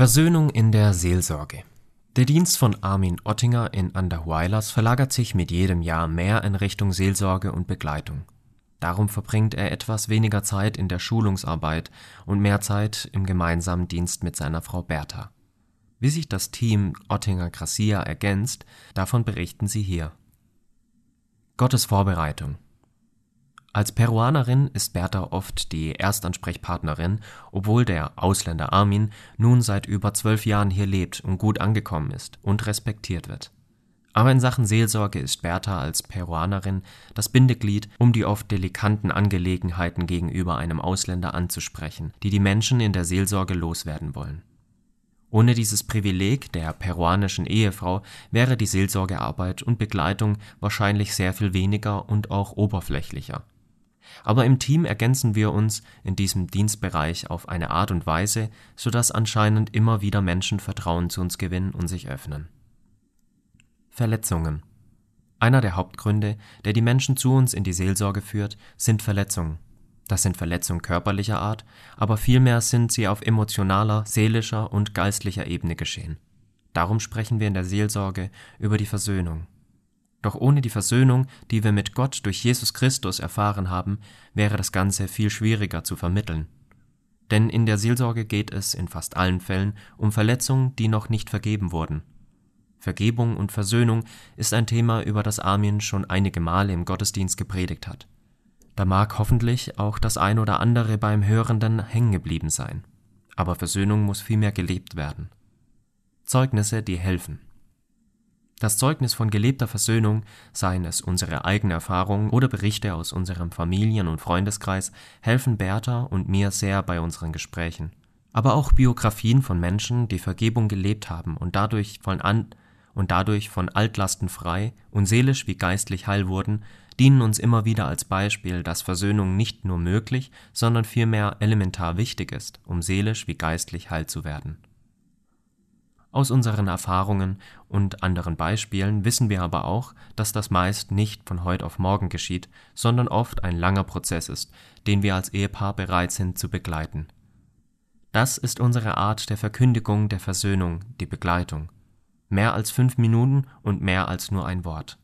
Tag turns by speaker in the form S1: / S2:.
S1: Versöhnung in der Seelsorge Der Dienst von Armin Ottinger in Andersweilas verlagert sich mit jedem Jahr mehr in Richtung Seelsorge und Begleitung. Darum verbringt er etwas weniger Zeit in der Schulungsarbeit und mehr Zeit im gemeinsamen Dienst mit seiner Frau Berta. Wie sich das Team Ottinger-Gracia ergänzt, davon berichten sie hier. Gottes Vorbereitung als Peruanerin ist Berta oft die Erstansprechpartnerin, obwohl der Ausländer Armin nun seit über zwölf Jahren hier lebt und gut angekommen ist und respektiert wird. Aber in Sachen Seelsorge ist Berta als Peruanerin das Bindeglied, um die oft delikanten Angelegenheiten gegenüber einem Ausländer anzusprechen, die die Menschen in der Seelsorge loswerden wollen. Ohne dieses Privileg der peruanischen Ehefrau wäre die Seelsorgearbeit und Begleitung wahrscheinlich sehr viel weniger und auch oberflächlicher aber im Team ergänzen wir uns in diesem Dienstbereich auf eine Art und Weise, so dass anscheinend immer wieder Menschen Vertrauen zu uns gewinnen und sich öffnen. Verletzungen Einer der Hauptgründe, der die Menschen zu uns in die Seelsorge führt, sind Verletzungen. Das sind Verletzungen körperlicher Art, aber vielmehr sind sie auf emotionaler, seelischer und geistlicher Ebene geschehen. Darum sprechen wir in der Seelsorge über die Versöhnung. Doch ohne die Versöhnung, die wir mit Gott durch Jesus Christus erfahren haben, wäre das Ganze viel schwieriger zu vermitteln. Denn in der Seelsorge geht es in fast allen Fällen um Verletzungen, die noch nicht vergeben wurden. Vergebung und Versöhnung ist ein Thema, über das Armin schon einige Male im Gottesdienst gepredigt hat. Da mag hoffentlich auch das ein oder andere beim Hörenden hängen geblieben sein. Aber Versöhnung muss vielmehr gelebt werden. Zeugnisse, die helfen. Das Zeugnis von gelebter Versöhnung, seien es unsere eigene Erfahrung oder Berichte aus unserem Familien- und Freundeskreis, helfen Bertha und mir sehr bei unseren Gesprächen. Aber auch Biografien von Menschen, die Vergebung gelebt haben und dadurch von an und dadurch von Altlasten frei und seelisch wie geistlich heil wurden, dienen uns immer wieder als Beispiel, dass Versöhnung nicht nur möglich, sondern vielmehr elementar wichtig ist, um seelisch wie geistlich heil zu werden aus unseren Erfahrungen und anderen Beispielen wissen wir aber auch, dass das meist nicht von heute auf morgen geschieht, sondern oft ein langer Prozess ist, den wir als Ehepaar bereit sind zu begleiten. Das ist unsere Art der Verkündigung der Versöhnung, die Begleitung. Mehr als fünf Minuten und mehr als nur ein Wort